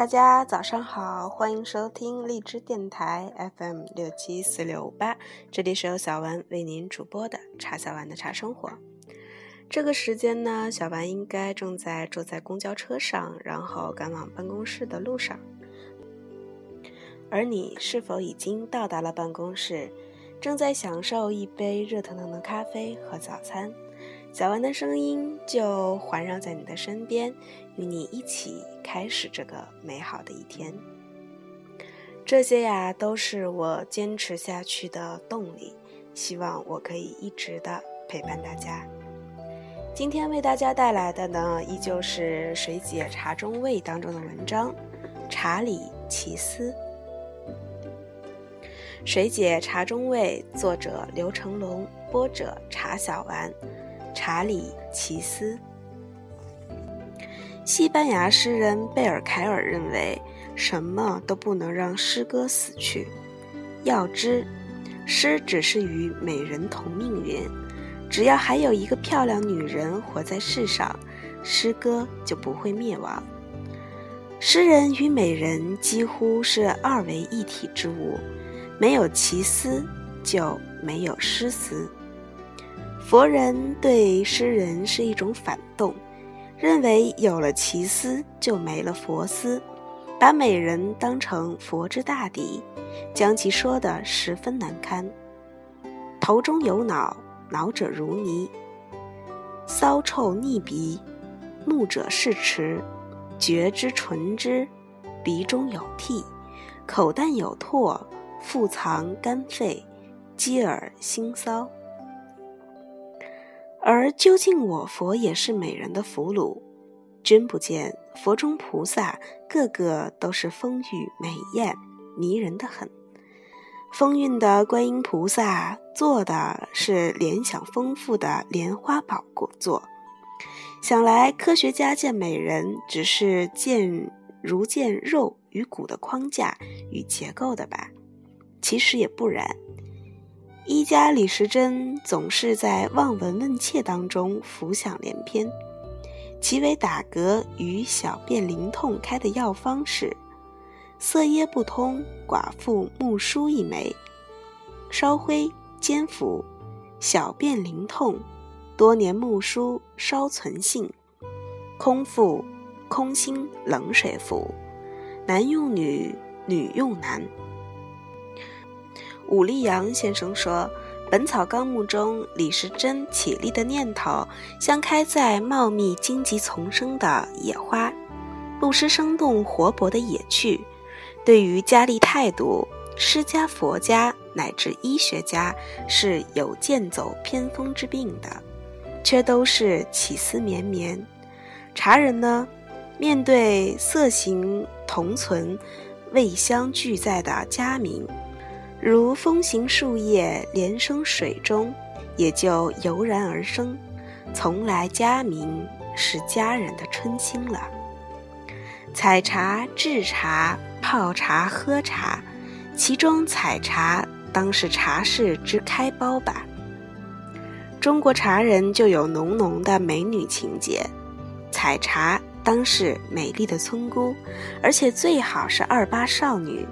大家早上好，欢迎收听荔枝电台 FM 六七四六五八，这里是由小丸为您主播的茶小丸的茶生活。这个时间呢，小丸应该正在坐在公交车上，然后赶往办公室的路上。而你是否已经到达了办公室，正在享受一杯热腾腾的咖啡和早餐？小丸的声音就环绕在你的身边，与你一起开始这个美好的一天。这些呀，都是我坚持下去的动力。希望我可以一直的陪伴大家。今天为大家带来的呢，依旧是《水解茶中味》当中的文章《茶里奇思》。《水解茶中味》，作者刘成龙，播者茶小丸。查理·奇斯，西班牙诗人贝尔凯尔认为，什么都不能让诗歌死去。要知，诗只是与美人同命运，只要还有一个漂亮女人活在世上，诗歌就不会灭亡。诗人与美人几乎是二为一体之物，没有奇思，就没有诗思。佛人对诗人是一种反动，认为有了奇思就没了佛思，把美人当成佛之大敌，将其说得十分难堪。头中有脑，脑者如泥；骚臭逆鼻，目者视迟，觉之唇之，鼻中有涕，口淡有唾，腹藏肝肺，积耳心骚。而究竟我佛也是美人的俘虏，真不见佛中菩萨个个都是风韵美艳、迷人的很。风韵的观音菩萨做的是联想丰富的莲花宝座，想来科学家见美人只是见如见肉与骨的框架与结构的吧？其实也不然。医家李时珍总是在望闻问切当中浮想联翩，其为打嗝与小便淋痛开的药方是：色耶不通，寡妇木梳一枚，烧灰煎服，小便淋痛，多年木梳稍存性，空腹空心冷水服，男用女，女用男。武力阳先生说，《本草纲目》中李时珍起立的念头，像开在茂密荆棘丛生的野花，不失生动活泼的野趣。对于家立态度，诗家、佛家乃至医学家是有剑走偏锋之病的，却都是起思绵绵。茶人呢，面对色形同存、味香俱在的佳茗。如风行树叶连生水中，也就油然而生。从来佳茗是佳人的春心了。采茶、制茶、泡茶、喝茶，其中采茶当是茶事之开包吧。中国茶人就有浓浓的美女情节，采茶当是美丽的村姑，而且最好是二八少女。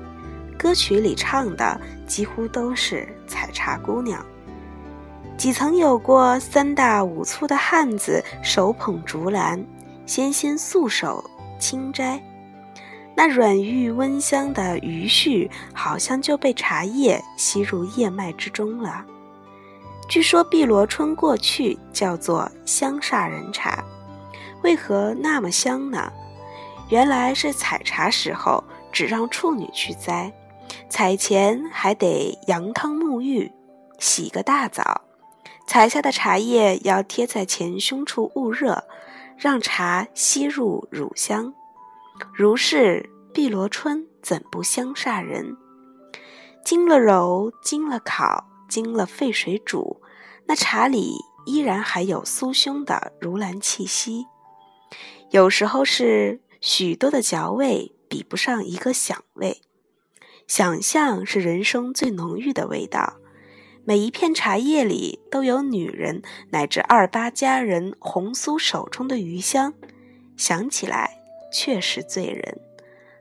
歌曲里唱的几乎都是采茶姑娘。几曾有过三大五粗的汉子手捧竹篮，纤纤素手轻摘，那软玉温香的余绪，好像就被茶叶吸入叶脉之中了。据说碧螺春过去叫做香煞人茶，为何那么香呢？原来是采茶时候只让处女去摘。采前还得羊汤沐浴，洗个大澡。采下的茶叶要贴在前胸处捂热，让茶吸入乳香。如是碧螺春怎不香煞人？经了揉，经了烤，经了沸水煮，那茶里依然还有酥胸的如兰气息。有时候是许多的嚼味比不上一个响味。想象是人生最浓郁的味道，每一片茶叶里都有女人乃至二八佳人红酥手中的余香，想起来确实醉人。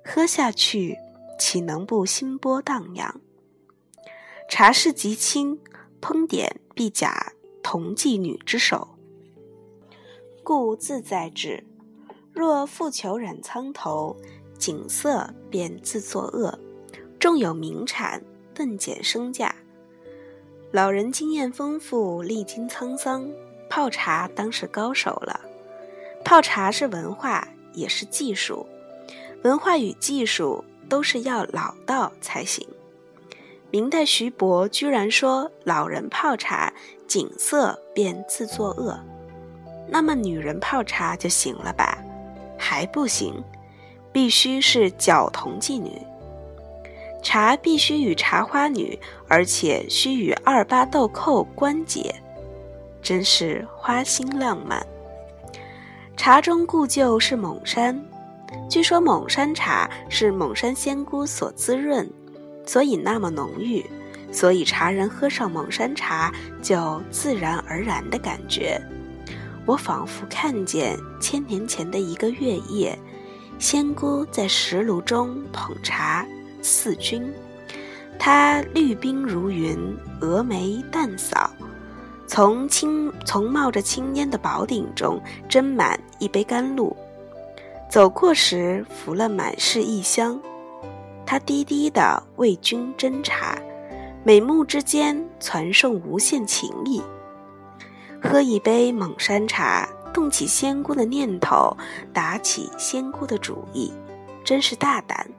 喝下去岂能不心波荡漾？茶事极清，烹点必假同妓女之手，故自在之。若复求染苍头，景色便自作恶。纵有名产，顿减身价。老人经验丰富，历经沧桑，泡茶当是高手了。泡茶是文化，也是技术。文化与技术都是要老道才行。明代徐伯居然说：“老人泡茶，景色便自作恶。”那么女人泡茶就行了吧？还不行，必须是脚童妓女。茶必须与茶花女，而且须与二八豆蔻关结，真是花心浪漫。茶中故旧是蒙山，据说蒙山茶是蒙山仙姑所滋润，所以那么浓郁，所以茶人喝上蒙山茶就自然而然的感觉。我仿佛看见千年前的一个月夜，仙姑在石炉中捧茶四君。他绿鬓如云，峨眉淡扫，从青从冒着青烟的宝鼎中斟满一杯甘露，走过时拂了满室异香。他低低的为君斟茶，美目之间传送无限情意。喝一杯蒙山茶，动起仙姑的念头，打起仙姑的主意，真是大胆，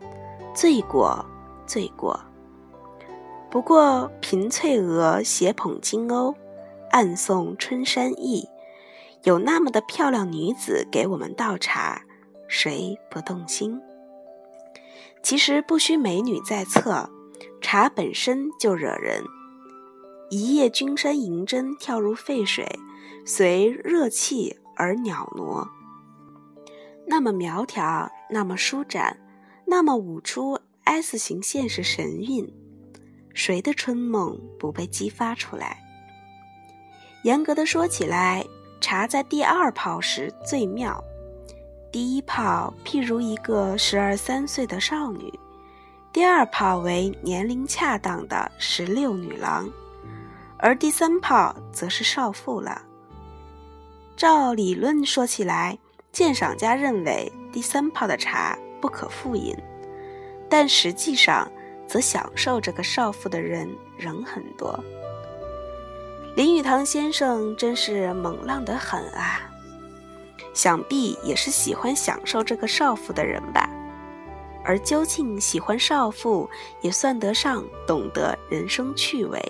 罪过，罪过。不过平翠娥斜捧金瓯，暗送春山意，有那么的漂亮女子给我们倒茶，谁不动心？其实不需美女在侧，茶本身就惹人。一叶君山银针跳入沸水，随热气而袅娜。那么苗条，那么舒展，那么舞出 S 型现实神韵，谁的春梦不被激发出来？严格的说起来，茶在第二泡时最妙。第一泡譬如一个十二三岁的少女，第二泡为年龄恰当的十六女郎。而第三泡则是少妇了。照理论说起来，鉴赏家认为第三泡的茶不可复饮，但实际上，则享受这个少妇的人仍很多。林语堂先生真是猛浪得很啊！想必也是喜欢享受这个少妇的人吧。而究竟喜欢少妇，也算得上懂得人生趣味。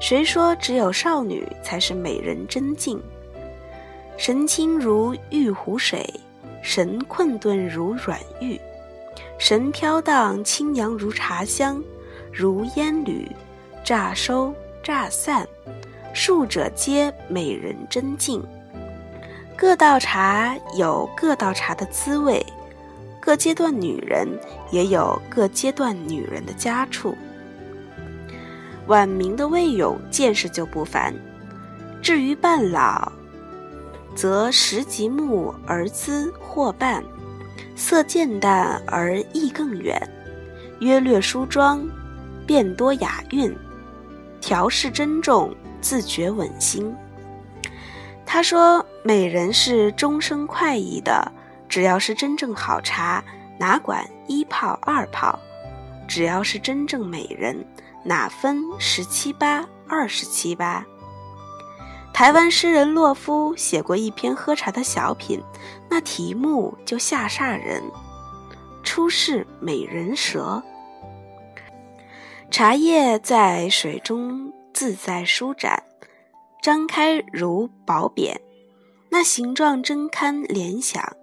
谁说只有少女才是美人真境？神清如玉湖水，神困顿如软玉，神飘荡清扬如茶香，如烟缕，乍收乍散，数者皆美人真境。各道茶有各道茶的滋味，各阶段女人也有各阶段女人的佳处。晚明的魏勇见识就不凡，至于半老，则时极暮而姿或半，色渐淡而意更远，约略梳妆，变多雅韵，调饰珍重，自觉稳心。他说：“美人是终生快意的，只要是真正好茶，哪管一泡二泡，只要是真正美人。”哪分十七八、二十七八？台湾诗人洛夫写过一篇喝茶的小品，那题目就吓煞人：“出世美人舌。”茶叶在水中自在舒展，张开如薄扁，那形状真堪联想，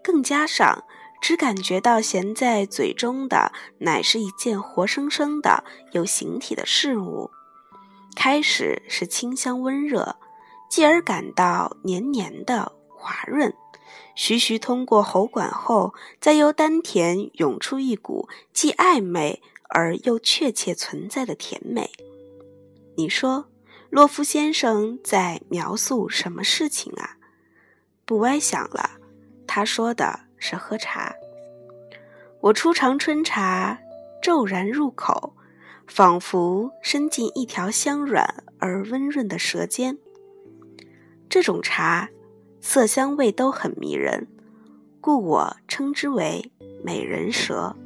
更加上。只感觉到衔在嘴中的乃是一件活生生的有形体的事物。开始是清香温热，继而感到黏黏的滑润，徐徐通过喉管后，再由丹田涌出一股既暧昧而又确切存在的甜美。你说，洛夫先生在描述什么事情啊？不歪想了，他说的。是喝茶。我初尝春茶，骤然入口，仿佛伸进一条香软而温润的舌尖。这种茶，色香味都很迷人，故我称之为“美人舌”。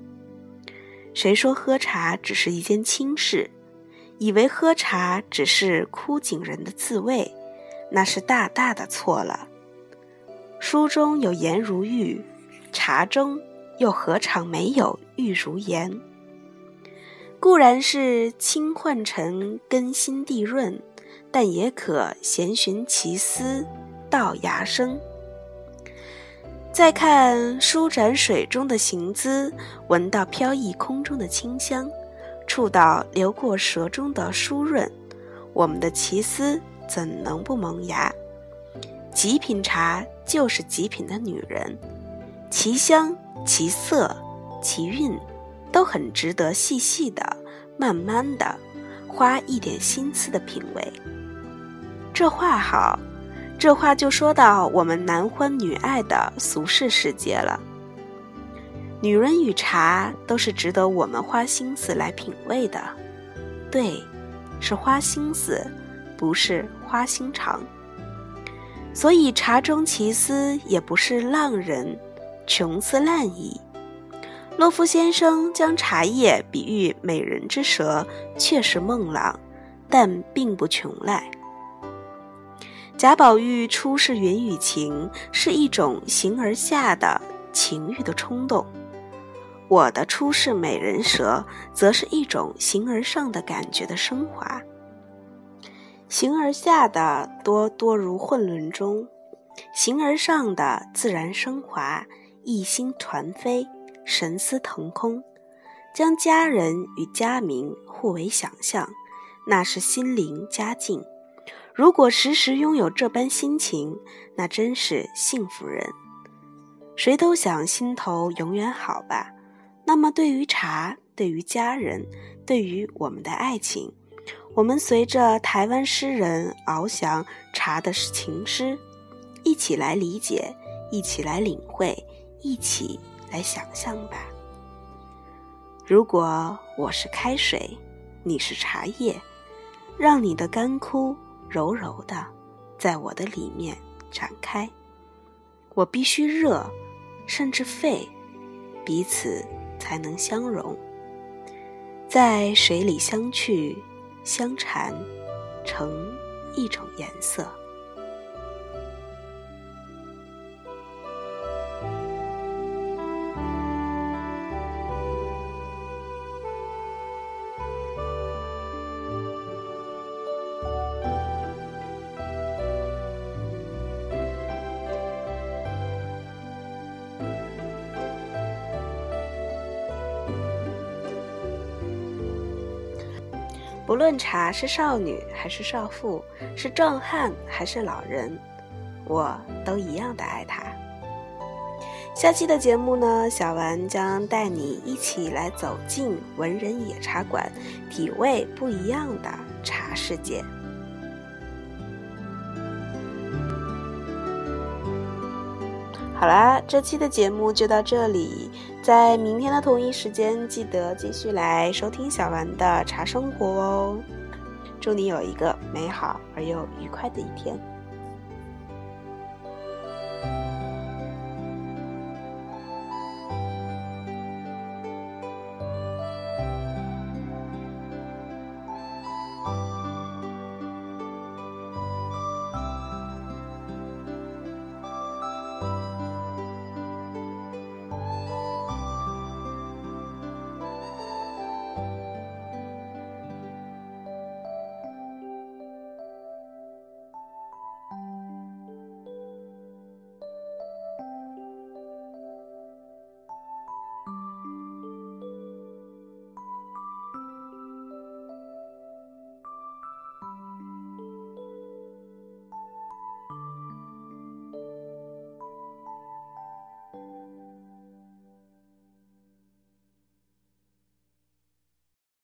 谁说喝茶只是一件轻事，以为喝茶只是枯井人的自慰，那是大大的错了。书中有颜如玉，茶中又何尝没有玉如颜？固然是清换成根心地润，但也可闲寻其思，道芽生。再看舒展水中的行姿，闻到飘逸空中的清香，触到流过舌中的酥润，我们的奇思怎能不萌芽？极品茶就是极品的女人，其香、其色、其韵，都很值得细细的、慢慢的，花一点心思的品味。这话好。这话就说到我们男欢女爱的俗世世界了。女人与茶都是值得我们花心思来品味的，对，是花心思，不是花心肠。所以茶中奇思也不是浪人穷思滥矣。洛夫先生将茶叶比喻美人之舌，确实梦朗，但并不穷赖。贾宝玉初试云雨情，是一种形而下的情欲的冲动；我的初试美人舌，则是一种形而上的感觉的升华。形而下的多多如混沌中，形而上的自然升华，一心团飞，神思腾空，将佳人与佳名互为想象，那是心灵佳境。如果时时拥有这般心情，那真是幸福人。谁都想心头永远好吧？那么对于茶，对于家人，对于我们的爱情，我们随着台湾诗人翱翔茶的情诗，一起来理解，一起来领会，一起来想象吧。如果我是开水，你是茶叶，让你的干枯。柔柔的，在我的里面展开。我必须热，甚至沸，彼此才能相融，在水里相去相缠，成一种颜色。不论茶是少女还是少妇，是壮汉还是老人，我都一样的爱它。下期的节目呢，小丸将带你一起来走进文人野茶馆，体味不一样的茶世界。好啦这期的节目就到这里。在明天的同一时间记得继续来收听小丸的茶生活哦。祝你有一个美好而又愉快的一天。